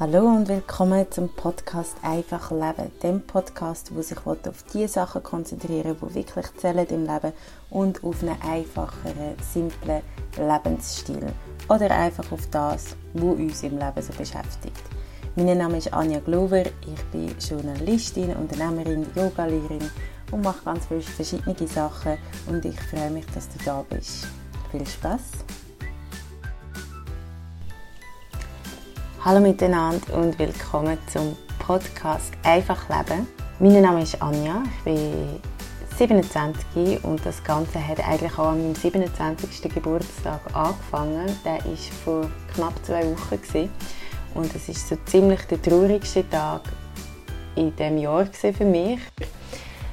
Hallo und willkommen zum Podcast Einfach Leben, dem Podcast, wo sich auf die Sachen konzentrieren, die wirklich zählen im Leben und auf einen einfacheren, simplen Lebensstil oder einfach auf das, was uns im Leben so beschäftigt. Mein Name ist Anja Glover, ich bin Journalistin, Unternehmerin, Yogalehrerin und mache ganz verschiedene Sachen und ich freue mich, dass du da bist. Viel Spaß! Hallo miteinander und willkommen zum Podcast Einfach Leben. Mein Name ist Anja, ich bin 27 und das Ganze hat eigentlich auch an meinem 27. Geburtstag angefangen. Der war vor knapp zwei Wochen gewesen. und es ist so ziemlich der traurigste Tag in dem Jahr für mich.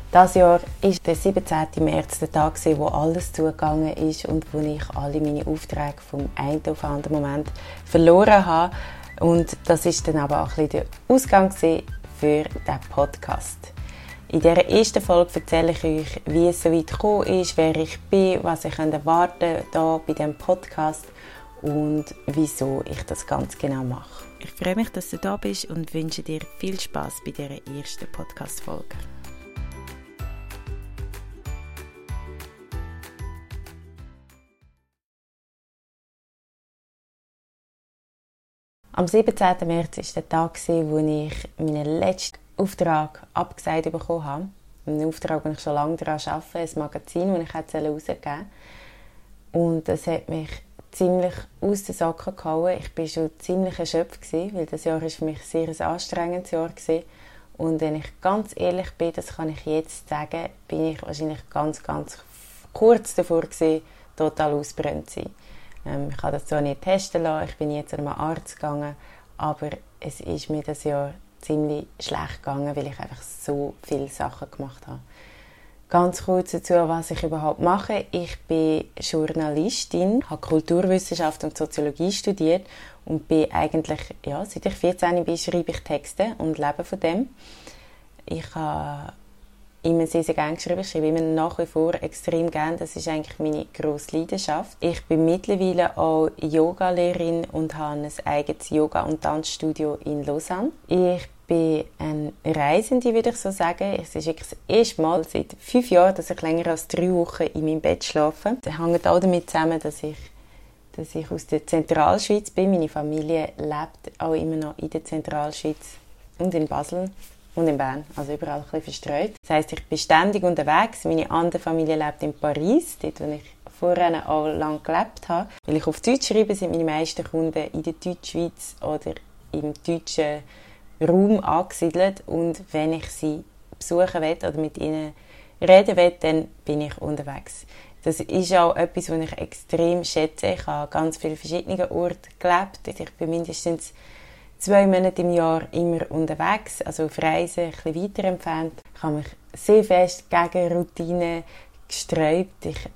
Das Jahr ist der 17. März der Tag, wo alles zugegangen ist und wo ich alle meine Aufträge vom einen auf den anderen Moment verloren habe und das ist dann aber auch ein der Ausgang für diesen Podcast. In dieser ersten Folge erzähle ich euch, wie es so weit gekommen ist, wer ich bin, was ich erwarten kann bei diesem Podcast und wieso ich das ganz genau mache. Ich freue mich, dass du da bist und wünsche dir viel Spaß bei dieser ersten Podcast-Folge. Am 17. März war der Tag, wo ich meinen letzten Auftrag abgesagt bekommen habe. Einen Auftrag, den ich schon lange daran arbeite, ein Magazin, das ich herausgeben wollte. Und das hat mich ziemlich aus den Socken gehauen. Ich war schon ziemlich erschöpft, weil das Jahr war für mich sehr ein anstrengendes Jahr war. Und wenn ich ganz ehrlich bin, das kann ich jetzt sagen, bin ich wahrscheinlich ganz, ganz kurz davor total ausbrennt zu sein. Ähm, ich habe das zwar nicht testen lassen, ich bin jetzt zu einem Arzt gegangen, aber es ist mir das Jahr ziemlich schlecht gegangen, weil ich einfach so viele Sachen gemacht habe. Ganz kurz dazu, was ich überhaupt mache. Ich bin Journalistin, habe Kulturwissenschaft und Soziologie studiert und bin eigentlich, ja, seit ich 14 bin, schreibe ich Texte und lebe von dem. Ich habe immer sehr, sehr gerne geschrieben. Ich schreibe immer nach wie vor extrem gerne. Das ist eigentlich meine grosse Leidenschaft. Ich bin mittlerweile auch Yoga-Lehrerin und habe ein eigenes Yoga- und Tanzstudio in Lausanne. Ich bin eine Reisende, würde ich so sagen. Es ist wirklich das erste Mal seit fünf Jahren, dass ich länger als drei Wochen in meinem Bett schlafe. Das hängt auch damit zusammen, dass ich dass ich aus der Zentralschweiz bin. Meine Familie lebt auch immer noch in der Zentralschweiz und in Basel und in Bern, also überall ein bisschen verstreut. Das heisst, ich bin ständig unterwegs. Meine andere Familie lebt in Paris, dort, wo ich vorher auch lange gelebt habe. Weil ich auf Deutsch schreibe, sind meine meisten Kunden in der Deutschschweiz oder im deutschen Raum angesiedelt. Und wenn ich sie besuchen will oder mit ihnen reden will, dann bin ich unterwegs. Das ist auch etwas, was ich extrem schätze. Ich habe ganz viele verschiedene Orte gelebt. Ich bin mindestens zwei Monate im Jahr immer unterwegs, also auf Reisen, ein bisschen weiter entfernt. Ich habe mich sehr fest gegen Routine gesträubt. Ich,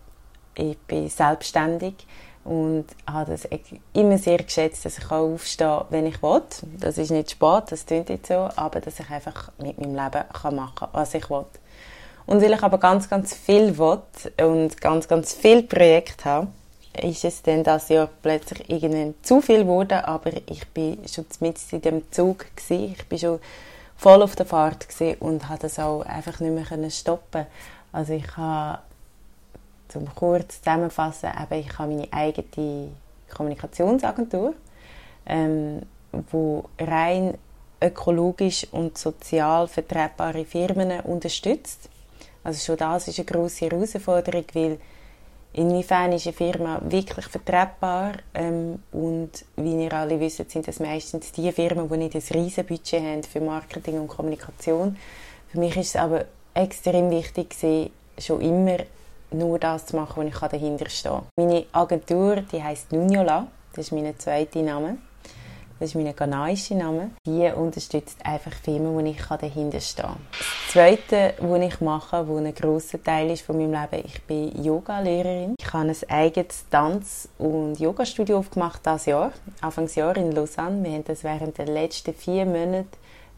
ich bin selbstständig und habe das immer sehr geschätzt, dass ich aufstehen kann, wenn ich will. Das ist nicht spät, das klingt nicht so, aber dass ich einfach mit meinem Leben kann machen kann, was ich will. Und weil ich aber ganz, ganz viel will und ganz, ganz viele Projekte habe, ist es dann das Jahr plötzlich irgendwann zu viel geworden, aber ich bin schon mit in dem Zug gewesen. ich bin schon voll auf der Fahrt und habe das auch einfach nicht mehr können stoppen. Also ich habe zum kurz zusammenfassen, eben, ich habe meine eigene Kommunikationsagentur, ähm, wo rein ökologisch und sozial vertretbare Firmen unterstützt. Also schon das ist eine große Herausforderung, weil Inwiefern ist eine Firma wirklich vertretbar? Ähm, und wie ihr alle wisst, sind das meistens die Firmen, die nicht ein riesen Budget haben für Marketing und Kommunikation. Für mich ist es aber extrem wichtig, gewesen, schon immer nur das zu machen, wo ich dahinter stehe. Meine Agentur, die heißt Nuniola, das ist mein zweiter Name. Das ist mein ghanaischer Name. Die unterstützt einfach Firmen, wo ich dahinter stehe. Das Zweite, was ich mache, wo ein grosser Teil ist von meinem Leben, ich bin Yoga-Lehrerin. Ich habe ein eigenes Tanz- und Yoga-Studio aufgemacht dieses Jahr, Anfangsjahr in Lausanne. Wir haben das während der letzten vier Monate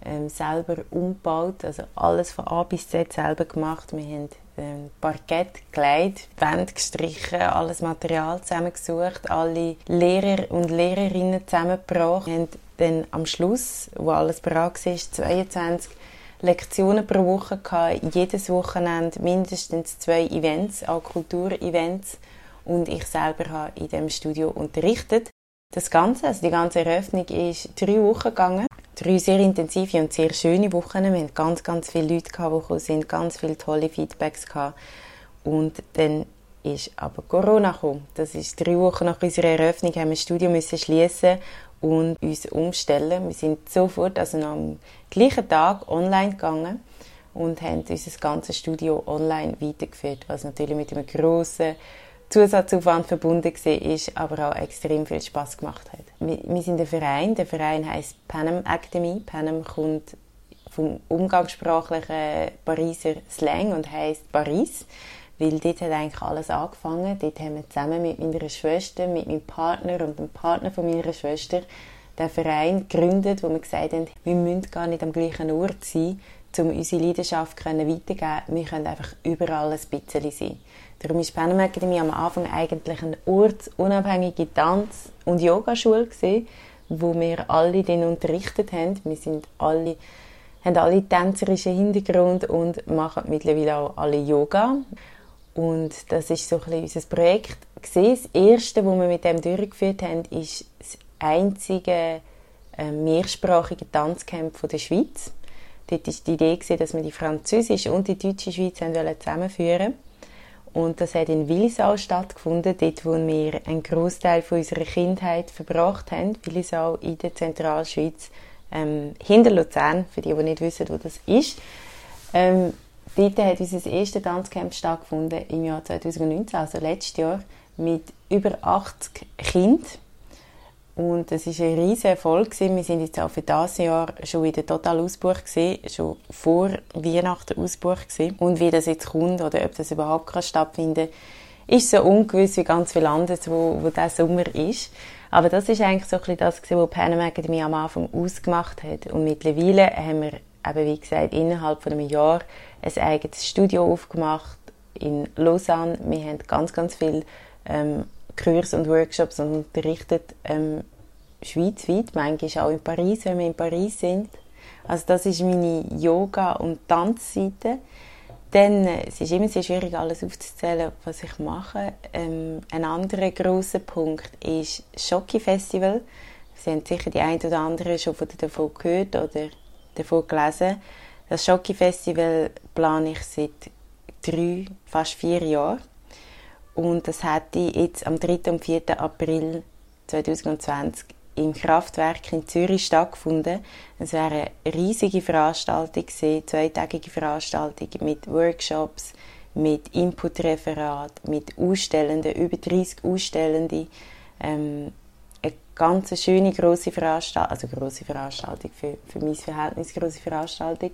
ähm, selber umgebaut, also alles von A bis Z selber gemacht. Wir haben ähm, Parkett gelegt, Wände gestrichen, alles Material zusammengesucht, alle Lehrer und Lehrerinnen zusammengebracht. Wir haben dann am Schluss, wo alles bereit war, 22 Lektionen pro Woche gehabt, jedes Wochenende mindestens zwei Events, auch Kulturevents und ich selber habe in dem Studio unterrichtet. Das Ganze, also die ganze Eröffnung, ist drei Wochen gegangen. Drei sehr intensive und sehr schöne Wochen. Wir hatten ganz, ganz viele Leute, die gekommen sind, ganz viele tolle Feedbacks gehabt. Und dann ist aber Corona gekommen. Das ist drei Wochen nach unserer Eröffnung, haben wir das Studio müssen schließen und uns umstellen. Wir sind sofort, also am gleichen Tag, online gegangen und haben unser ganzes Studio online weitergeführt, was natürlich mit einem grossen Zusatzaufwand verbunden war, aber auch extrem viel Spaß gemacht hat. Wir, wir sind ein Verein, der Verein heißt Panem Academy. Panem kommt vom umgangssprachlichen Pariser Slang und heißt Paris weil dort hat eigentlich alles angefangen. Dort haben wir zusammen mit meiner Schwester, mit meinem Partner und dem Partner von meiner Schwester den Verein gegründet, wo wir gesagt haben, wir müssen gar nicht am gleichen Ort sein, um unsere Leidenschaft weiterzugeben. Wir können einfach überall ein bisschen sein. Darum war Panem Academy am Anfang eigentlich eine ortsunabhängige Tanz- und Yogaschule gewesen, wo wir alle dann unterrichtet haben. Wir sind alle, haben alle tänzerischen Hintergrund und machen mittlerweile auch alle Yoga. Und das ist so ein unser Projekt. Das erste, das wir mit dem durchgeführt haben, ist das einzige äh, mehrsprachige Tanzcamp der Schweiz. Dort war die Idee, dass wir die französische und die deutsche Schweiz zusammenführen Und das hat in Willisau stattgefunden, dort, wo wir einen Großteil von unserer Kindheit verbracht haben. Willisau in der Zentralschweiz, ähm, hinter Luzern, für die, die nicht wissen, wo das ist. Ähm, Dort hat unser erstes Tanzcamp stattgefunden im Jahr 2019, also letztes Jahr, mit über 80 Kindern. Und es war ein riesiger Erfolg. Wir sind jetzt auch für dieses Jahr schon wieder total ausgebucht schon vor Weihnachten ausgebucht Und wie das jetzt kommt oder ob das überhaupt kann stattfinden kann, ist so ungewiss wie ganz viel anderes, wo, wo dieser Sommer ist. Aber das ist eigentlich so ein bisschen das, was Panam Academy am Anfang ausgemacht hat. Und mittlerweile haben wir eben wie gesagt, innerhalb von einem Jahr ein eigenes Studio aufgemacht in Lausanne. Wir haben ganz, ganz viele ähm, Kurse und Workshops und unterrichtet ähm, schweizweit, manchmal auch in Paris, wenn wir in Paris sind. Also das ist meine Yoga- und Tanzseite. Dann, äh, es ist immer sehr schwierig, alles aufzuzählen, was ich mache. Ähm, ein anderer großer Punkt ist Schocki Festival. Sie haben sicher die ein oder andere schon davon gehört oder davon gelesen. Das Schoki-Festival plane ich seit drei, fast vier Jahren. Und das hätte jetzt am 3. und 4. April 2020 im Kraftwerk in Zürich stattgefunden. Es wäre eine riesige Veranstaltung gewesen, zweitägige Veranstaltung mit Workshops, mit Inputreferat, mit Ausstellenden, über 30 Ausstellende, ähm, ganz schöne große Veranstaltung, also große Veranstaltung für, für mein Verhältnis große Veranstaltung,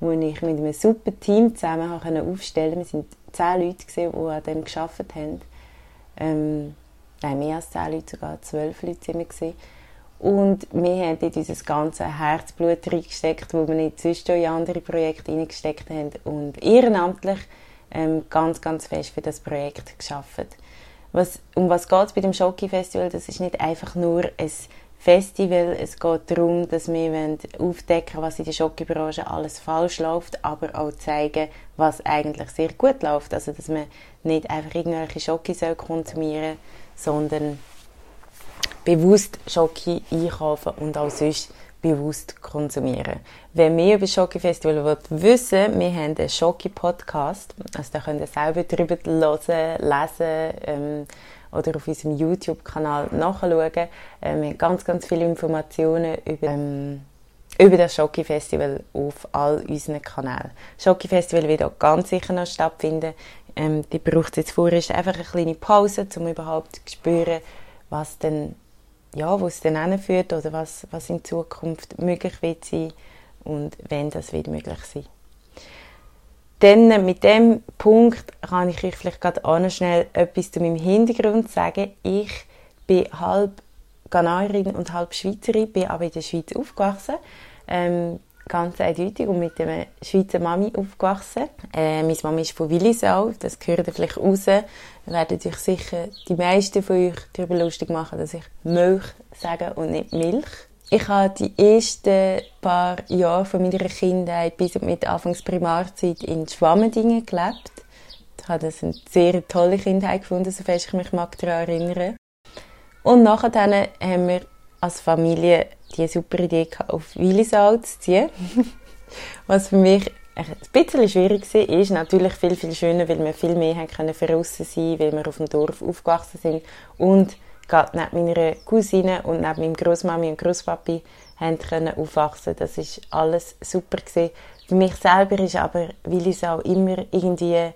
wo ich mit einem super Team zusammen aufstellen. Wir sind zehn Leute gesehen, die an dem geschafft haben. Ähm, nein, mehr als zehn Leute, sogar zwölf Leute sind wir gesehen. Und wir haben dort unser ganzes Herzblut reingesteckt, wo wir nicht sonst in andere Projekte reingesteckt haben und ehrenamtlich ähm, ganz, ganz fest für das Projekt geschafft was, um was geht es bei dem Schoki Festival? Das ist nicht einfach nur ein Festival. Es geht darum, dass wir aufdecken was in der Schokibranche alles falsch läuft, aber auch zeigen, was eigentlich sehr gut läuft. Also, dass man nicht einfach irgendwelche Schoki konsumieren soll, sondern bewusst Schoki einkaufen und auch sonst bewusst konsumieren. Wer mehr über das Schoki-Festival wissen wir haben einen Schoki-Podcast. Also da könnt ihr selber drüber hören, lesen ähm, oder auf unserem YouTube-Kanal nachschauen. Ähm, wir haben ganz, ganz viele Informationen über, ähm, über das Schoki-Festival auf all unseren Kanälen. Das Schoki-Festival wird auch ganz sicher noch stattfinden. Ähm, die braucht jetzt vorerst einfach eine kleine Pause, um überhaupt zu spüren, was denn ja, wo es dann hinführt oder was, was in Zukunft möglich wird sein und wenn das wird möglich sein. Dann mit dem Punkt kann ich euch vielleicht gerade auch noch schnell etwas zu meinem Hintergrund sagen. Ich bin halb Ghanaerin und halb Schweizerin, bin aber in der Schweiz aufgewachsen. Ähm, ganz eindeutig und mit einer Schweizer Mami aufgewachsen. Äh, meine Mama ist von Willisau, das gehört ihr vielleicht raus. Da werden euch sicher die meisten von euch darüber lustig machen, dass ich Milch sage und nicht Milch. Ich habe die ersten paar Jahre von meiner Kindheit bis mit Anfangs Primarzeit in Schwammendingen gelebt. Ich habe das eine sehr tolle Kindheit gefunden, sofern ich mich mag daran erinnere. Und nachher haben wir als Familie die super Idee gehabt, auf Willisau zu ziehen. Was für mich ein bisschen schwierig war, ist natürlich viel, viel schöner, weil wir viel mehr haben können sein weil wir auf dem Dorf aufgewachsen sind und gerade neben meiner Cousine und neben meinem Großmami und Großpapi haben können aufwachsen. Das ist alles super gewesen. Für mich selber ist aber Willisau immer irgendwie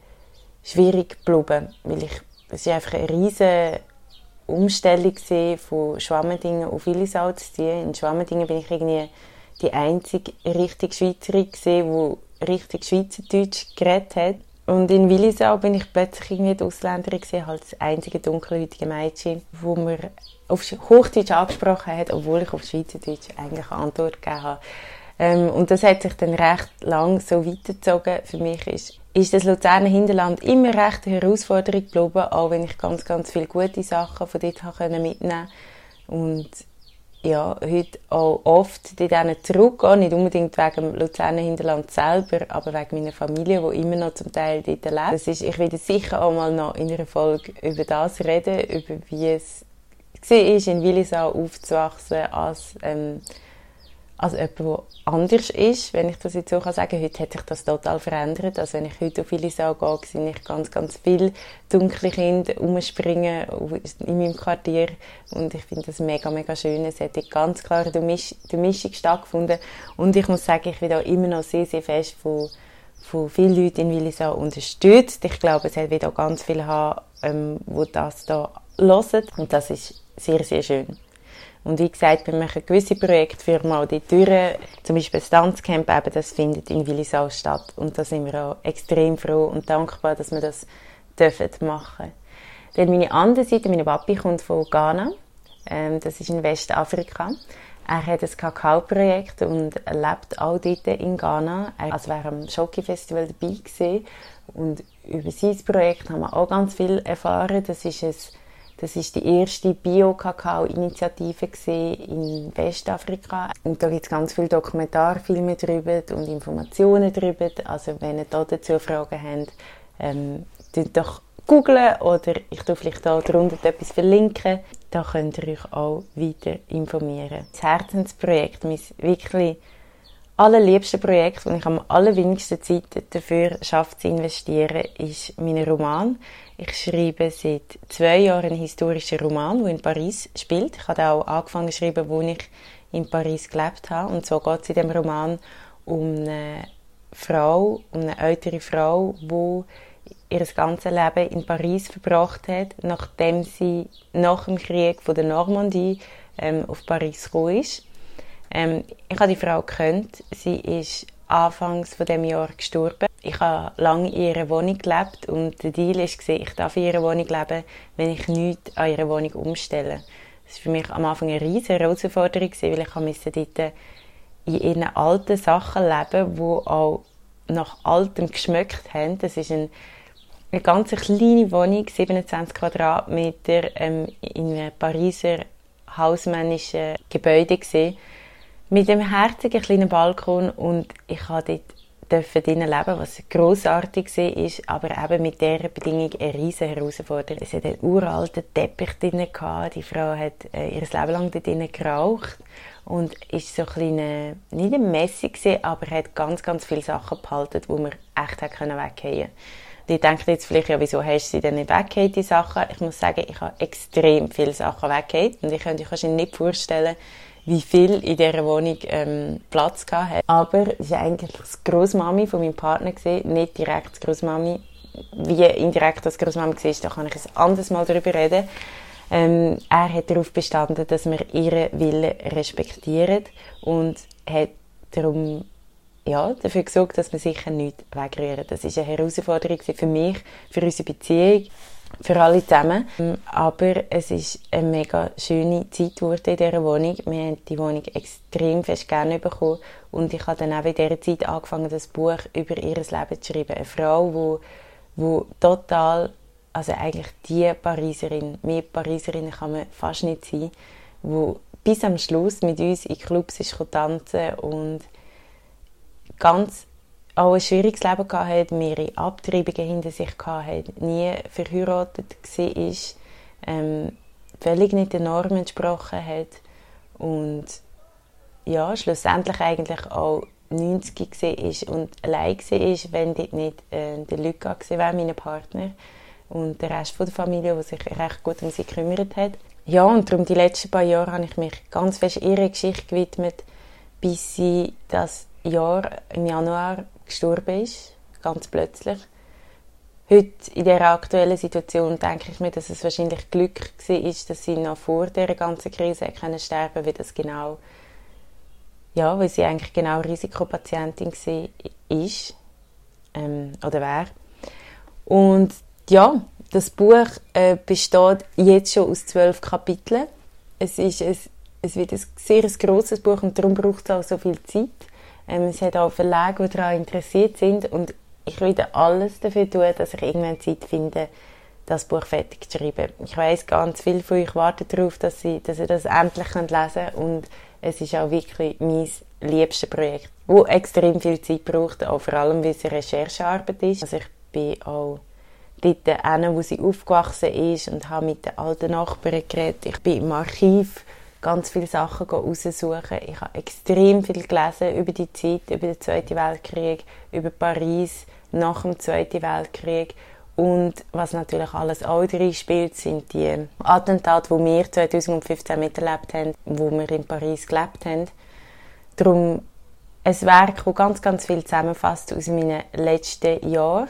schwierig geblieben, weil ich, es ist einfach eine riesige Umstellung von Schwammendingen auf Willisau zu ziehen. In Schwammendingen bin ich irgendwie die einzige richtig Schweizerin gesehen, die richtig Schweizerdeutsch geredet hat. Und in Willisau bin ich plötzlich irgendwie die Ausländerin gesehen, halt das einzige dunkelhäutige Mädchen, wo mir auf Hochdeutsch angesprochen hat, obwohl ich auf Schweizerdeutsch eigentlich eine Antwort gegeben habe. Ähm, und das hat sich dann recht lang so weitergezogen. Für mich ist, ist das Luzerner Hinterland immer recht eine Herausforderung geblieben, auch wenn ich ganz, ganz viele gute Sachen von dort mitnehmen konnte. Und ja, heute auch oft dort zurückgehen, nicht unbedingt wegen dem Luzerner Hinterland selber, aber wegen meiner Familie, die immer noch zum Teil dort lebt. Das ist, ich werde sicher auch mal noch in einer Folge über das reden, über wie es war, in Willisau aufzuwachsen als ähm, als jemand, der anders ist, wenn ich das jetzt so sagen kann. Heute hat sich das total verändert. Also wenn ich heute auf Willisau gehe, sehe ich ganz, ganz viele dunkle Kinder rumspringen in meinem Quartier und ich finde das mega, mega schön. Es hat ganz klare Durchmischung stattgefunden und ich muss sagen, ich bin auch immer noch sehr, sehr fest von, von vielen Leuten in Willisau unterstützt. Ich glaube, es wird auch ganz viele haben, ähm, die das da hören und das ist sehr, sehr schön. Und wie gesagt, wir machen gewisse Projekte für mal die Türen, zum Beispiel das Tanzcamp, eben, das findet in Willisau statt. Und da sind wir auch extrem froh und dankbar, dass wir das dürfen machen. Dann meine andere Seite, meine Papi kommt von Ghana. Ähm, das ist in Westafrika. Er hat ein Kakao-Projekt und lebt auch dort in Ghana. Er also wäre am Schoki-Festival dabei gewesen. Und über sein Projekt haben wir auch ganz viel erfahren. Das ist ein das ist die erste Bio-Kakao-Initiative in Westafrika. Und da gibt es ganz viele Dokumentarfilme darüber und Informationen darüber. Also wenn ihr dazu Fragen habt, ähm, doch googlen oder ich tue vielleicht auch darunter etwas verlinken. Da könnt ihr euch auch weiter informieren. Das Herzensprojekt, mein wirklich allerliebste Projekt, und ich am allerwenigsten Zeit dafür schaffe zu investieren, ist mein Roman. Ich schreibe seit zwei Jahren einen historischen Roman, der in Paris spielt. Ich habe auch angefangen zu schreiben, wo ich in Paris gelebt habe. Und so geht es in dem Roman um eine Frau, um eine ältere Frau, die ihr ganzes Leben in Paris verbracht hat, nachdem sie nach dem Krieg von der Normandie ähm, auf Paris gekommen ist. Ähm, ich habe die Frau gekannt. Sie ist anfangs von dem Jahr gestorben. Ich habe lange in ihrer Wohnung gelebt und der Deal war, ich darf in ihrer Wohnung leben, wenn ich nichts an ihrer Wohnung umstelle. Das war für mich am Anfang eine riesige Herausforderung, weil ich musste dort in ihren alten Sachen leben, die auch nach altem geschmeckt haben. Das ist ein, eine ganz kleine Wohnung, 27 Quadratmeter, ähm, in einem Pariser hausmännischen Gebäude gesehen mit dem herzigen kleinen Balkon und ich habe dort drinnen leben, was grossartig war, aber eben mit dieser Bedingung eine riesige Herausforderung. Es hat einen uralten Teppich drin gehabt. Die Frau hat äh, ihr Leben lang dort drinnen geraucht und ist so ein kleiner, nicht ein Messi gewesen, aber hat ganz, ganz viele Sachen behalten, die man echt hat können weghauen die denken jetzt vielleicht, ja, wieso hast du sie denn nicht weggehauen, die Sachen? Ich muss sagen, ich habe extrem viele Sachen weggehauen und ich könnte euch wahrscheinlich nicht vorstellen, wie viel in dieser Wohnung ähm, Platz hatte. Aber es war eigentlich das Großmami von meinem Partner, nicht direkt das Großmami. Wie indirekt das Großmami war, da kann ich ein anderes Mal darüber reden. Ähm, er hat darauf bestanden, dass wir ihren Willen respektieren und hat darum ja, dafür gesorgt, dass wir sicher nichts wegrühren. Das ist eine Herausforderung für mich, für unsere Beziehung. Für alle zusammen. Aber es ist eine mega schöne Zeit in dieser Wohnung. Wir haben die Wohnung extrem fest gerne bekommen und ich habe dann auch in dieser Zeit angefangen, das Buch über ihr Leben zu schreiben. Eine Frau, die, die total, also eigentlich die Pariserin, mehr Pariserin kann man fast nicht sein, die bis am Schluss mit uns in Clubs ist tanzen und ganz auch ein schwieriges Leben hatte, mehrere Abtreibungen hinter sich hatte, nie verheiratet war, ähm, völlig nicht den Normen entsprochen hat und ja, schlussendlich eigentlich auch 90 war und allein war, wenn dort nicht äh, der Luca war, mein Partner, und der Rest von der Familie, der sich recht gut um sie gekümmert hat. Ja, und darum die letzten paar Jahre habe ich mich ganz fest ihrer Geschichte gewidmet, bis sie das Jahr im Januar gestorben ist, ganz plötzlich. Heute, in dieser aktuellen Situation, denke ich mir, dass es wahrscheinlich Glück war, dass sie noch vor dieser ganzen Krise können sterben das genau, ja, weil sie eigentlich genau Risikopatientin war, ähm, oder wäre. Und ja, das Buch äh, besteht jetzt schon aus zwölf Kapiteln. Es, ist ein, es wird ein sehr grosses Buch und darum braucht es auch so viel Zeit. Ähm, es hat auch Verlage, die daran interessiert sind und ich werde alles dafür tun, dass ich irgendwann Zeit finde, das Buch fertig zu schreiben. Ich weiß ganz viel von euch warten darauf, dass sie, dass sie das endlich lesen können und es ist auch wirklich mein liebstes Projekt, wo extrem viel Zeit braucht, auch vor allem, weil es eine Recherchearbeit ist. Also ich bin auch dort hin, wo sie aufgewachsen ist und habe mit den alten Nachbarn geredet. Ich bin im Archiv ganz viele Sachen raussuchen. Ich habe extrem viel gelesen über die Zeit, über den Zweiten Weltkrieg, über Paris nach dem Zweiten Weltkrieg. Und was natürlich alles auch spielt, sind die Attentate, die wir 2015 miterlebt haben, wo wir in Paris gelebt haben. Darum ein Werk, das ganz, ganz viel zusammenfasst aus meinen letzten Jahren,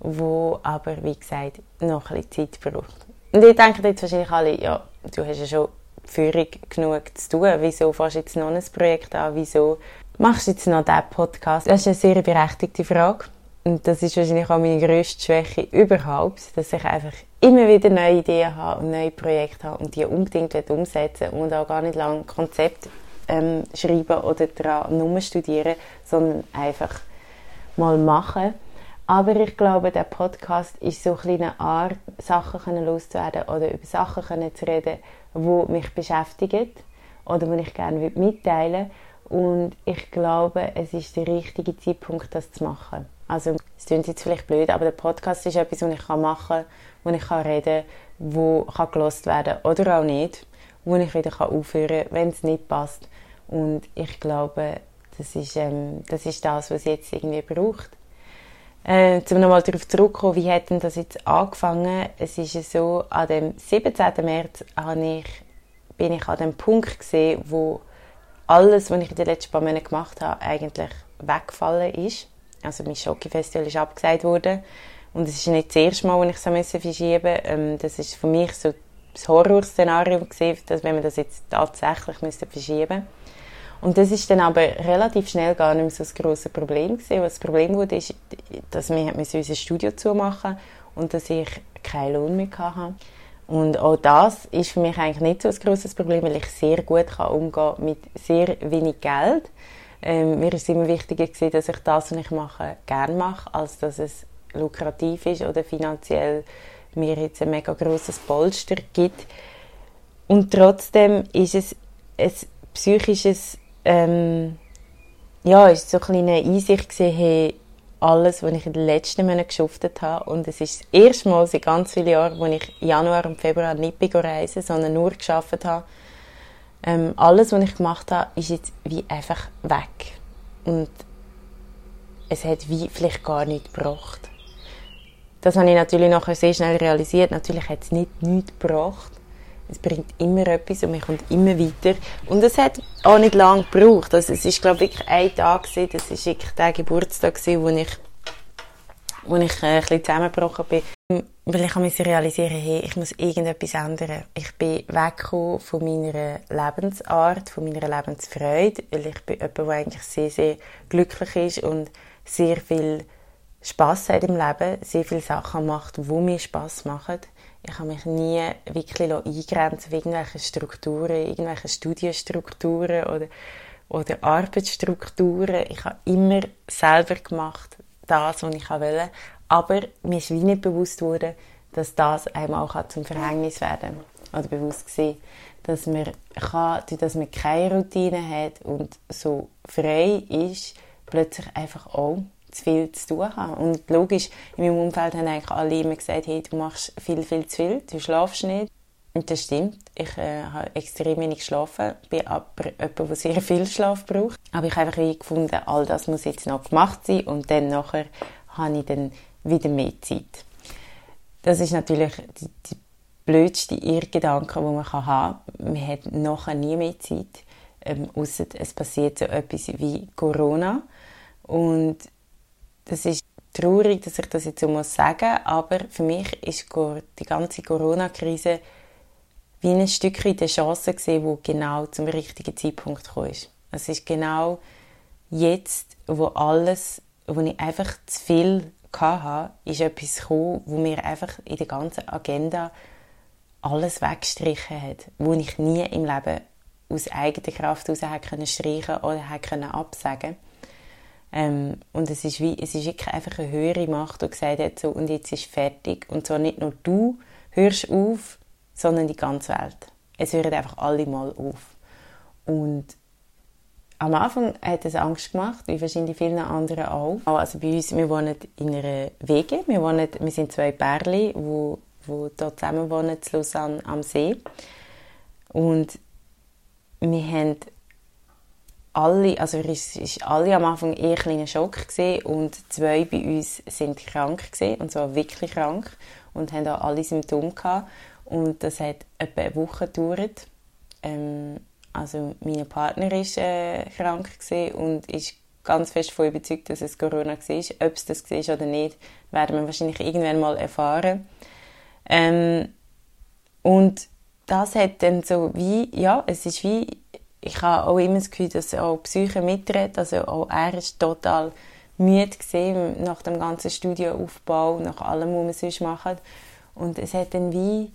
wo aber, wie gesagt, noch ein bisschen Zeit braucht. Und ich denke jetzt wahrscheinlich alle, ja, du hast ja schon Führung genug zu tun. Wieso fährst du jetzt noch ein Projekt an? Wieso machst du jetzt noch diesen Podcast? Das ist eine sehr berechtigte Frage. Und das ist wahrscheinlich auch meine grösste Schwäche überhaupt, dass ich einfach immer wieder neue Ideen habe und neue Projekte habe und die unbedingt umsetzen und auch gar nicht lange Konzept ähm, schreiben oder daran nur studieren, sondern einfach mal machen. Aber ich glaube, der Podcast ist so eine Art, Sachen loszuwerden oder über Sachen zu reden, die mich beschäftigen oder die ich gerne mitteilen will. Und ich glaube, es ist der richtige Zeitpunkt, das zu machen. Also, es klingt jetzt vielleicht blöd, aber der Podcast ist etwas, was ich machen kann, wo ich reden kann, wo kann werden oder auch nicht, wo ich wieder aufhören kann, wenn es nicht passt. Und ich glaube, das ist, ähm, das ist das, was es jetzt irgendwie braucht. Äh, um nochmal darauf zurückzukommen, wie hat denn das jetzt angefangen? Es ist so, an dem 17. März ich, bin ich an dem Punkt gesehen, wo alles, was ich in den letzten paar Monaten gemacht habe, eigentlich weggefallen ist. Also mein Schoki-Festival ist abgesagt worden und es ist nicht das erste Mal, als ich es verschieben musste. Ähm, das ist für mich so das Horrorszenario gewesen, dass wenn man das jetzt tatsächlich verschieben müsste. Und das ist dann aber relativ schnell gar nicht mehr so das grosse Problem gewesen. Was das Problem wurde, ist, dass wir unser Studio zumachen und dass ich keinen Lohn mehr hatte. Und auch das ist für mich eigentlich nicht so ein grosses Problem, weil ich sehr gut kann umgehen mit sehr wenig Geld. Ähm, mir ist immer wichtiger gewesen, dass ich das, was ich mache, gerne mache, als dass es lukrativ ist oder finanziell mir jetzt ein mega grosses Polster gibt. Und trotzdem ist es ein psychisches ähm, ja, ist so eine kleine Einsicht gesehen, hey, alles, was ich in den letzten Monaten geschuftet habe. Und es ist das erste Mal seit ganz vielen Jahren, wo ich Januar und Februar nicht reisen sondern nur geschafft habe. Ähm, alles, was ich gemacht habe, ist jetzt wie einfach weg. Und es hat wie vielleicht gar nichts gebracht. Das habe ich natürlich nachher sehr schnell realisiert. Natürlich hat es nicht nichts gebracht. Es bringt immer etwas und man kommt immer weiter. Und es hat auch nicht lange gebraucht. Also es ist, glaube ich, wirklich ein Tag gewesen, das war wirklich der Geburtstag gewesen, wo ich, wo ich äh, ein bisschen zusammengebrochen bin. Weil ich musste realisieren, hey, ich muss irgendetwas ändern. Ich bin weggekommen von meiner Lebensart, von meiner Lebensfreude, weil ich bin jemand, der eigentlich sehr, sehr glücklich ist und sehr viel Spass hat im Leben, sehr viele Sachen macht, die mir Spass machen Ich habe mich nie wirklich eingrenzt auf irgendwelche Strukturen, irgendwelche Studienstrukturen oder, oder Arbeitsstrukturen. Ich habe immer selber gemacht, das, was ich wollte. Aber mir ist wie nicht bewusst worden, dass das einem auch zum Verhängnis werden kann. Oder bewusst gesehen, dass man kann, dass man keine Routine hat und so frei ist, plötzlich einfach auch zu viel zu tun haben. Und logisch, in meinem Umfeld haben eigentlich alle immer gesagt, hey, du machst viel, viel zu viel, du schlafst nicht. Und das stimmt. Ich äh, habe extrem wenig geschlafen, bin aber jemand, der sehr viel Schlaf braucht. Aber ich habe einfach wie gefunden, all das muss jetzt noch gemacht sein und dann nachher habe ich dann wieder mehr Zeit. Das ist natürlich die, die blödste Irrgedanke, die man haben kann. Man hat nachher nie mehr Zeit, ähm, außer es passiert so etwas wie Corona. Und das ist traurig, dass ich das jetzt so muss sagen, aber für mich ist die ganze Corona-Krise wie ein Stückchen der Chance gesehen, wo genau zum richtigen Zeitpunkt gekommen. Es ist genau jetzt, wo alles, wo ich einfach zu viel hatte, ist etwas gekommen, wo mir einfach in der ganzen Agenda alles weggestrichen hat, wo ich nie im Leben aus eigener Kraft heraus streichen oder absagen ähm, und es ist, wie, es ist wirklich einfach eine höhere Macht, die gesagt hat, so, und jetzt ist fertig. Und zwar nicht nur du hörst auf, sondern die ganze Welt. Es hören einfach alle mal auf. Und am Anfang hat es Angst gemacht, wie wahrscheinlich vielen anderen auch. Also bei uns, wir wohnen in einer Wege. Wir, wohnen, wir sind zwei Pärchen, die, die dort zusammen wohnen, in Lausanne am See. Und wir haben alle, also es ist alle am Anfang eher ein Schock gewesen und zwei bei uns sind krank gewesen, und zwar wirklich krank und haben auch alle Symptome gehabt und das hat etwa eine Woche gedauert. Ähm, also mein Partner ist äh, krank und ist ganz fest davon überzeugt, dass es Corona war. Ob es das war oder nicht, werden wir wahrscheinlich irgendwann mal erfahren. Ähm, und das hat dann so wie, ja, es ist wie ich habe auch immer das Gefühl, dass auch Psyche mitredet. Also auch er ist total müde gesehen nach dem ganzen Studioaufbau, nach allem, was man sonst macht. Und es hat dann wie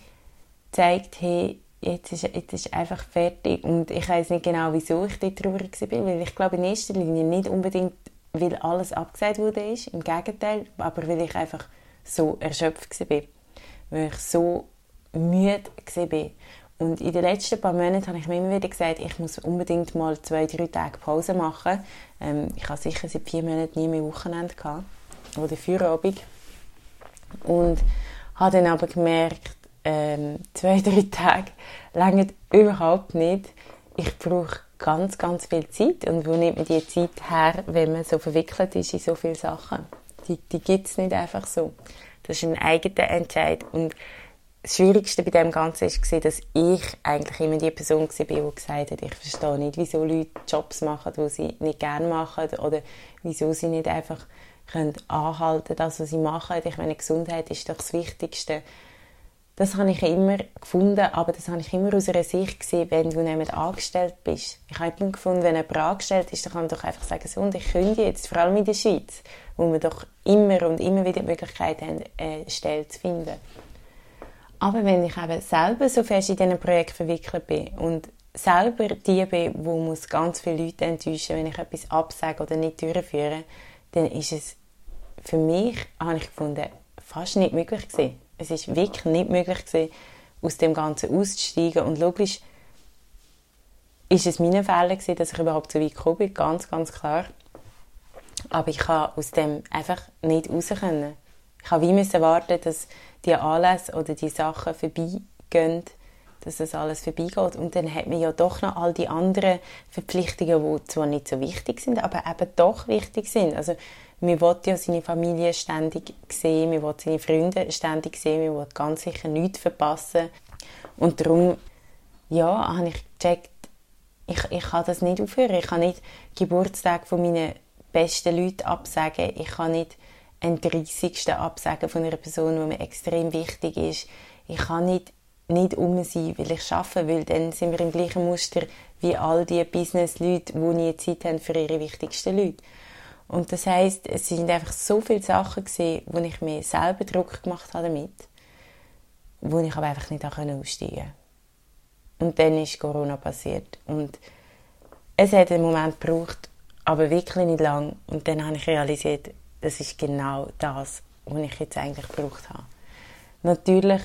gezeigt, hey, jetzt ist, jetzt ist einfach fertig. Und ich weiß nicht genau, wieso ich dort traurig war, weil ich glaube in erster Linie nicht unbedingt, weil alles abgesagt wurde, im Gegenteil, aber weil ich einfach so erschöpft war. Weil ich so müde war. Und in den letzten paar Monaten habe ich mir immer wieder gesagt, ich muss unbedingt mal zwei, drei Tage Pause machen. Ähm, ich habe sicher seit vier Monaten nie mehr Wochenende gehabt. Oder Feierabend. Und habe dann aber gemerkt, ähm, zwei, drei Tage länger überhaupt nicht. Ich brauche ganz, ganz viel Zeit. Und wo nimmt man die Zeit her, wenn man so verwickelt ist in so viele Sachen? Die, die gibt es nicht einfach so. Das ist ein eigener Entscheid. Und das Schwierigste bei dem Ganzen war, dass ich eigentlich immer die Person war, die gesagt hat, ich verstehe nicht, wieso Leute Jobs machen, die sie nicht gerne machen oder wieso sie nicht einfach können anhalten das, was sie machen. Ich meine, Gesundheit ist doch das Wichtigste. Das habe ich immer gefunden, aber das habe ich immer aus einer Sicht gesehen, wenn du nicht angestellt bist. Ich habe immer gefunden, wenn jemand angestellt ist, dann kann man doch einfach sagen, so, und ich könnte jetzt, vor allem in der Schweiz, wo wir doch immer und immer wieder die Möglichkeit haben, eine Stelle zu finden. Aber wenn ich eben selber so fest in diesen Projekt verwickelt bin und selber die bin, wo muss ganz viele Leute enttäuschen, wenn ich etwas absage oder nicht durchführe, dann ist es für mich, habe ich gefunden, fast nicht möglich gewesen. Es ist wirklich nicht möglich gewesen, aus dem Ganzen auszusteigen und logisch ist es mein Fehler gewesen, dass ich überhaupt so weit gekommen bin, ganz, ganz klar. Aber ich kann aus dem einfach nicht raus können. Ich habe wie müssen warten, dass die Anlässe oder die Sachen vorbeigehen, dass das alles vorbeigeht. Und dann hat man ja doch noch all die anderen Verpflichtungen, die zwar nicht so wichtig sind, aber eben doch wichtig sind. Also man will ja seine Familie ständig sehen, man will seine Freunde ständig sehen, man will ganz sicher nichts verpassen. Und darum, ja, habe ich gecheckt, ich, ich kann das nicht aufhören. Ich kann nicht Geburtstag von meinen besten Leuten absagen. Ich kann nicht einen 30. absagen von einer Person, die mir extrem wichtig ist. Ich kann nicht, nicht um sein, weil ich arbeite, weil dann sind wir im gleichen Muster wie all die Business-Leute, die nie Zeit haben für ihre wichtigsten Leute. Und das heißt, es sind einfach so viele Sachen gewesen, wo ich mir selber Druck gemacht habe damit. wo ich aber einfach nicht aussteigen konnte. Und dann ist Corona passiert. Und es hat einen Moment gebraucht, aber wirklich nicht lang. Und dann habe ich realisiert, das ist genau das, was ich jetzt eigentlich gebraucht habe. Natürlich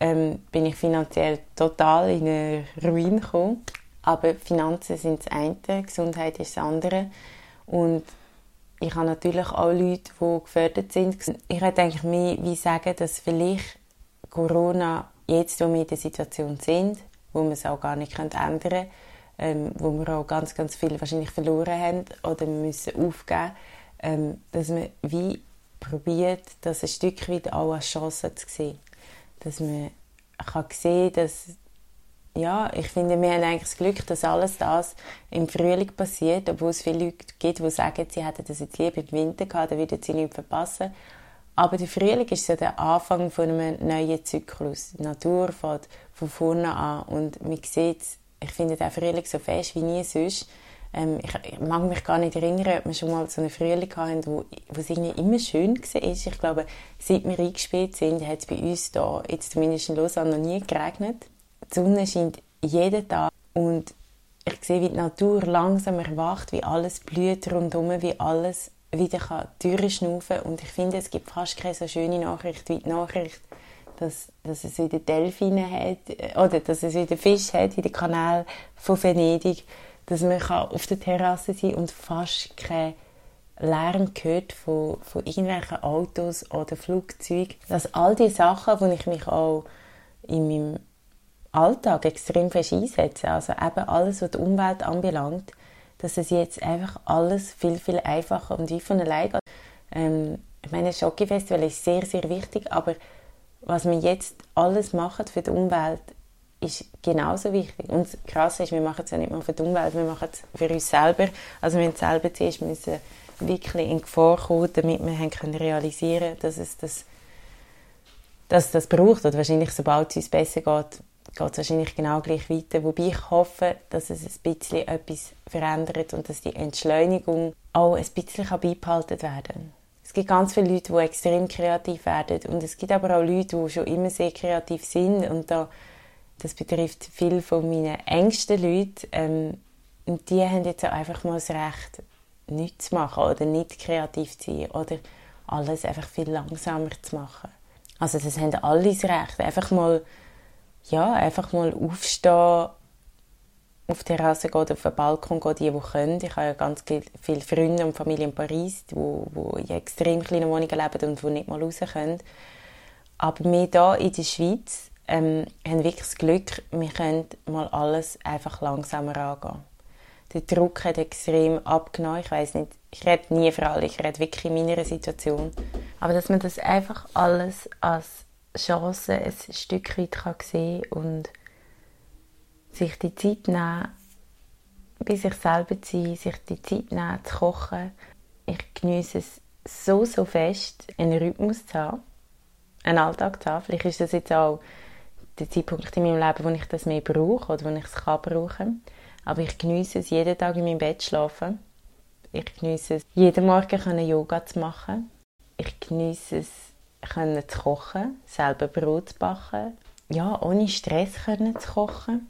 ähm, bin ich finanziell total in eine Ruin gekommen. Aber Finanzen sind das eine, Gesundheit ist das andere. Und ich habe natürlich auch Leute, die gefördert sind. Ich hätte eigentlich mehr wie sagen, dass vielleicht Corona, jetzt, wo wir in der Situation sind, wo wir es auch gar nicht ändern können, ähm, wo wir auch ganz, ganz viel wahrscheinlich verloren haben oder müssen aufgeben, ähm, dass man wie probiert, das ein Stück weit auch als Chance zu sehen. Dass man kann sehen dass ja, ich finde, wir haben eigentlich das Glück, dass alles das im Frühling passiert, obwohl es viele Leute gibt, die sagen, sie hätten das jetzt lieber im Winter gehabt, dann würden sie nichts verpassen. Aber der Frühling ist so der Anfang von einem neuen Zyklus. Die Natur fängt von vorne an und man sieht, ich finde den Frühling so fest wie nie sonst. Ähm, ich, ich, mag mich gar nicht erinnern, ob wir schon mal so einen Frühling hatten, wo, wo es irgendwie immer schön war. Ich glaube, seit wir eingespielt sind, hat es bei uns da, jetzt zumindest in Lausanne, noch nie geregnet. Die Sonne scheint jeden Tag und ich sehe, wie die Natur langsam erwacht, wie alles blüht rundherum, wie alles wieder kann Türen schnaufen und ich finde, es gibt fast keine so schöne Nachricht wie die Nachricht, dass, dass es wieder Delfine hat äh, oder dass es wieder Fisch hat in den Kanal von Venedig, dass man kann auf der Terrasse sein und fast kein Lärm gehört von, von irgendwelchen Autos oder Flugzeugen. Dass all die Sachen, wo ich mich auch in meinem Alltag extrem fest einsetze, also eben alles, was die Umwelt anbelangt, dass es jetzt einfach alles viel, viel einfacher und wie von allein geht. Ähm, ich meine, das Schocke-Festival ist sehr, sehr wichtig, aber was wir jetzt alles machen für die Umwelt, ist genauso wichtig. Und das Krasse ist, wir machen es ja nicht nur für die Umwelt, wir machen es für uns selber. Also wir selber zuerst müssen wirklich in Gefahr kommen, damit wir haben können realisieren dass es das, dass das braucht. Oder wahrscheinlich, sobald es uns besser geht, geht es wahrscheinlich genau gleich weiter. Wobei ich hoffe, dass es ein bisschen etwas verändert und dass die Entschleunigung auch ein bisschen beibehalten werden. Es gibt ganz viele Leute, die extrem kreativ werden und es gibt aber auch Leute, die schon immer sehr kreativ sind und da, das betrifft viele von meinen engsten Leuten ähm, und die haben jetzt einfach mal das Recht, nichts zu machen oder nicht kreativ zu sein oder alles einfach viel langsamer zu machen. Also das haben alle das Recht, einfach mal ja, einfach mal aufstehen, auf die Terrasse gehen, auf den Balkon gehen, die, die können. Ich habe ja ganz viele Freunde und Familie in Paris, die, die in extrem kleinen Wohnungen leben und die nicht mal raus können. Aber wir hier in der Schweiz ähm, haben wirklich das Glück, wir können mal alles einfach langsamer angehen. Der Druck hat extrem abgenommen. Ich weiß nicht, ich rede nie für alle, ich rede wirklich in meiner Situation. Aber dass man das einfach alles als Chance ein Stück weit kann sehen und sich die Zeit nehmen, bei sich selber zu sein, sich die Zeit nehmen, zu kochen. Ich genieße es so, so fest, einen Rhythmus zu haben, einen Alltag zu haben. Vielleicht ist das jetzt auch der Zeitpunkt in meinem Leben, wo ich das mehr brauche oder wo ich es kann brauchen. Aber ich genieße es, jeden Tag in meinem Bett zu schlafen. Ich genieße es, jeden Morgen Yoga zu machen. Ich genieße es, können zu kochen, selber Brot zu backen, ja, ohne Stress können zu kochen.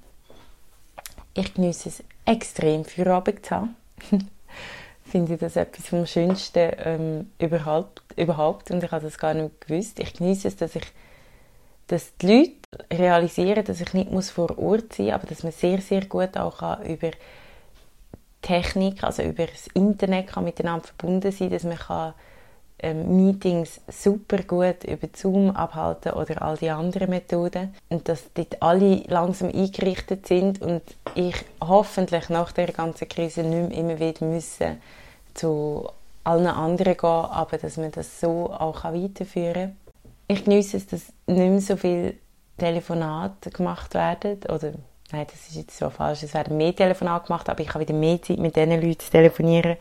Ich genieße es extrem für Abend zu haben. finde ich das etwas vom Schönsten ähm, überhaupt, überhaupt und ich habe das gar nicht gewusst. Ich genieße es, dass ich dass die Leute realisieren, dass ich nicht muss vor Ort sein muss, aber dass man sehr, sehr gut auch kann über Technik, also über das Internet kann miteinander verbunden sein, dass man kann ähm, Meetings super gut über Zoom abhalten oder all die anderen Methoden und dass dort alle langsam eingerichtet sind und ich hoffentlich nach der ganzen Krise nicht mehr immer wieder müssen zu allen anderen gehen, aber dass man das so auch weiterführen kann. Ich genieße es, dass nicht mehr so viele Telefonate gemacht werden. Oder nein, das ist jetzt so falsch, es werden mehr Telefonate gemacht, aber ich habe wieder mehr Zeit mit den Leuten zu telefonieren,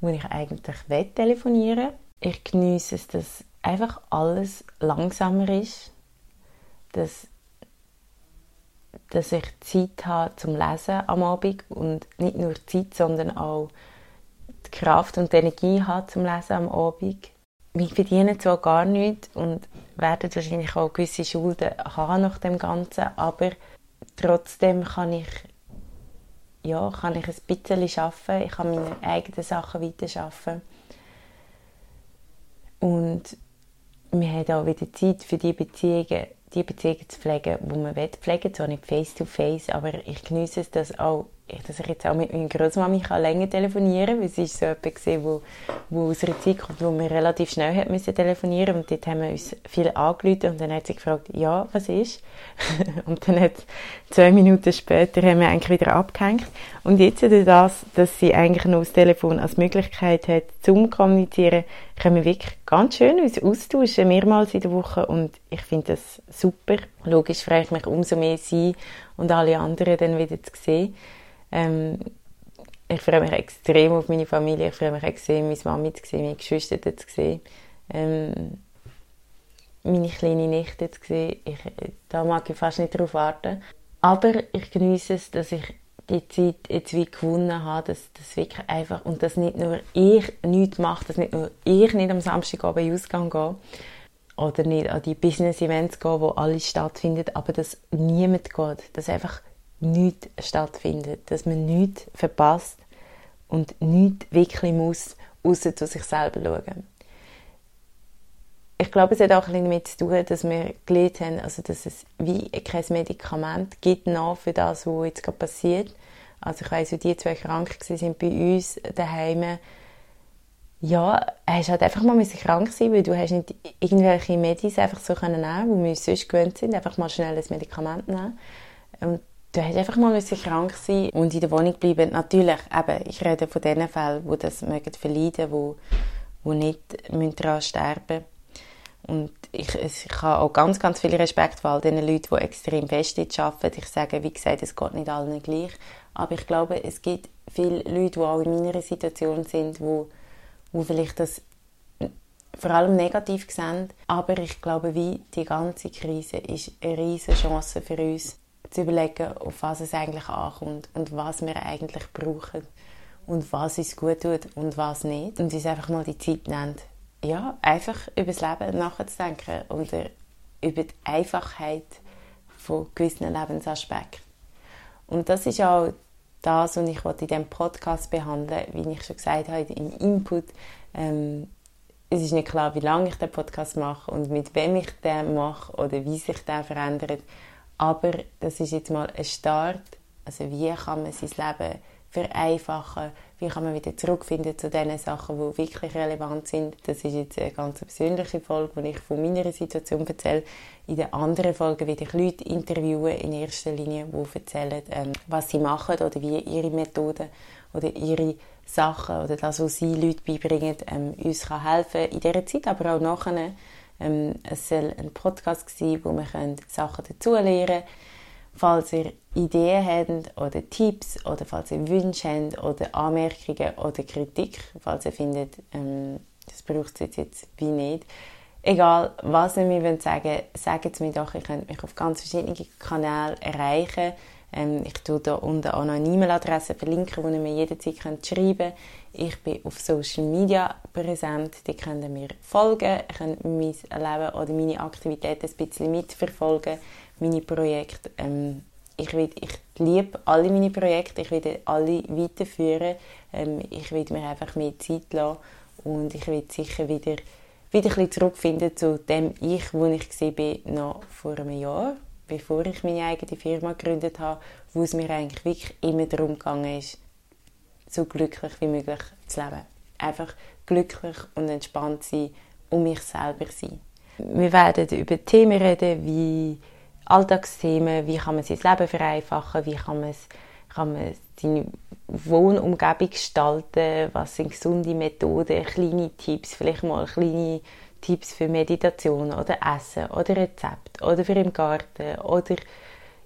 wo ich eigentlich telefonieren. Will ich genieße es, dass einfach alles langsamer ist, dass, dass ich Zeit habe zum Lesen am Abend und nicht nur Zeit, sondern auch die Kraft und die Energie habe zum Lesen am Abend. Wir verdienen zwar gar nichts und werde wahrscheinlich auch gewisse Schulden haben nach dem Ganzen, aber trotzdem kann ich ja, kann ich ein bisschen arbeiten, ich kann meine eigenen Sachen weiter arbeiten. Und wir haben auch wieder Zeit für die Beziehungen, die Beziehungen zu pflegen, die man pflegen will, zwar nicht face to face, aber ich genieße es, dass auch dass ich jetzt auch mit meiner Großmami länger telefonieren kann, weil sie ist so jemand gesehen, wo, wo aus einer Zeit kommt, wo wir relativ schnell hat müssen telefonieren und dort haben wir uns viel angerufen und dann hat sie gefragt, ja, was ist? und dann hat zwei Minuten später haben wir eigentlich wieder abgehängt und jetzt durch das, dass sie eigentlich noch das Telefon als Möglichkeit hat, zum kommunizieren, können wir wirklich ganz schön uns austauschen, mehrmals in der Woche und ich finde das super. Logisch freue ich mich umso mehr, sie und alle anderen dann wieder zu sehen. Ähm, ich freue mich extrem auf meine Familie. Ich freue mich extrem, meine Mami zu sehen, meine Geschwister zu sehen. Ähm, meine kleine Nichte zu sehen. Ich, da mag ich fast nicht darauf warten. Aber ich genieße es, dass ich die Zeit jetzt wie gewonnen habe, dass das wirklich einfach, und dass nicht nur ich nichts mache, dass nicht nur ich nicht am Samstagabend in Ausgang gehe, oder nicht an die Business-Events gehe, wo alles stattfindet, aber dass niemand geht, dass einfach nichts stattfindet, dass man nichts verpasst und nichts wirklich muss, außer zu sich selber schauen. Ich glaube, es hat auch bisschen damit zu tun, dass wir gelernt haben, also dass es wie kein Medikament gibt noch für das, was jetzt gerade passiert. Also ich weiss, die zwei krank sind bei uns daheim. Ja, hast halt einfach mal krank sein, weil du hast nicht irgendwelche Medis einfach so können nehmen, wo wir sonst gewöhnt sind, einfach mal schnell ein Medikament nehmen. Und du hast einfach mal krank sein und in der Wohnung bleiben. Natürlich, eben, ich rede von den Fällen, wo das mögen verleiden, wo, wo nicht daran sterben und ich, ich habe auch ganz, ganz viel Respekt vor all den Leuten, die extrem fest arbeiten. Ich sage, wie gesagt, es geht nicht allen gleich. Aber ich glaube, es gibt viele Leute, die auch in meiner Situation sind, wo, wo vielleicht das vor allem negativ sehen. Aber ich glaube, wie die ganze Krise ist eine riesige Chance für uns, zu überlegen, auf was es eigentlich ankommt und was wir eigentlich brauchen und was uns gut tut und was nicht. Und uns einfach mal die Zeit nennt, ja, einfach über das Leben nachzudenken und über die Einfachheit von gewissen Lebensaspekten. Und das ist auch das, was ich in diesem Podcast behandeln wie ich schon gesagt habe, im Input. Ähm, es ist nicht klar, wie lange ich den Podcast mache und mit wem ich den mache oder wie sich der verändert. Aber das ist jetzt mal ein Start. Also wie kann man sein Leben vereinfachen? Wie kann man wieder zurückfinden zu den Sachen, die wirklich relevant sind? Das ist jetzt eine ganz persönliche Folge, wo ich von meiner Situation erzähle. In den anderen Folgen werde ich Leute interviewen, in erster Linie, die erzählen, ähm, was sie machen oder wie ihre Methoden oder ihre Sachen oder das, was sie Leute beibringen, ähm, uns kann helfen in dieser Zeit, aber auch nachher ähm, es soll ein Podcast sein, wo wir Sachen dazu lernen können. Falls ihr Ideen habt oder Tipps oder falls ihr Wünsche habt oder Anmerkungen oder Kritik, falls ihr findet, ähm, das braucht es jetzt wie nicht. Egal, was ihr mir sagen wollt, sagt es mir doch. Ihr könnt mich auf ganz verschiedenen Kanälen erreichen. Ähm, ich tue hier unten auch noch eine E-Mail-Adresse verlinken, wo ihr mir jederzeit könnt schreiben könnt. Ich bin auf Social Media präsent, die könnt mir folgen, ihr könnt mein Leben oder meine Aktivitäten ein bisschen mitverfolgen, meine Projekte. Ähm, ich, will, ich liebe alle meine Projekte, ich will alle weiterführen. Ähm, ich will mir einfach mehr Zeit lassen und ich will sicher wieder, wieder ein bisschen zurückfinden zu dem Ich, wo ich war, noch vor einem Jahr bevor ich meine eigene Firma gegründet habe, wo es mir eigentlich wirklich immer darum gegangen ist, so glücklich wie möglich zu leben. Einfach glücklich und entspannt sein und mich selber sein. Wir werden über Themen reden wie Alltagsthemen, wie kann man sein Leben vereinfachen, wie kann man, kann man seine Wohnumgebung gestalten, was sind gesunde Methoden, kleine Tipps, vielleicht mal kleine Tipps für Meditation oder Essen oder Rezept oder für im Garten oder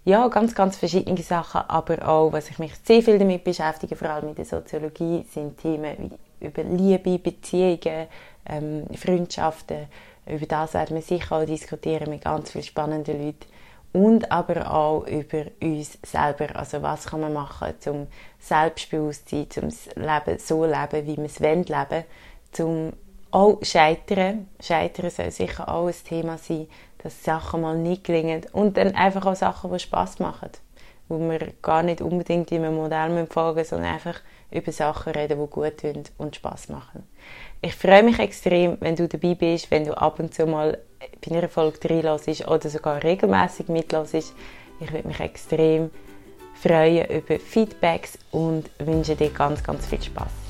ja, ganz, ganz verschiedene Sachen, aber auch, was ich mich sehr viel damit beschäftige, vor allem in der Soziologie, sind Themen über Liebe, Beziehungen, ähm, Freundschaften. Über das werden wir sicher auch diskutieren mit ganz vielen spannenden Leuten. Und aber auch über uns selber. Also was kann man machen, um Selbstbewusstsein, um das Leben so leben, wie wir es leben wollen, um Auch Scheitern. Scheitern soll sicher auch ein Thema sein, dass Sachen mal nicht gelingen. Und dann einfach auch Sachen, die Spass machen. Wo wir gar nicht unbedingt in einem Modell folgen sondern einfach über Sachen reden, die gut sind und Spass machen. Ich freue mich extrem, wenn du dabei bist, wenn du ab und zu mal bei einer Folge reinlässt oder sogar regelmäßig mitlässt. Ich würde mich extrem freuen über Feedbacks und wünsche dir ganz, ganz viel Spaß.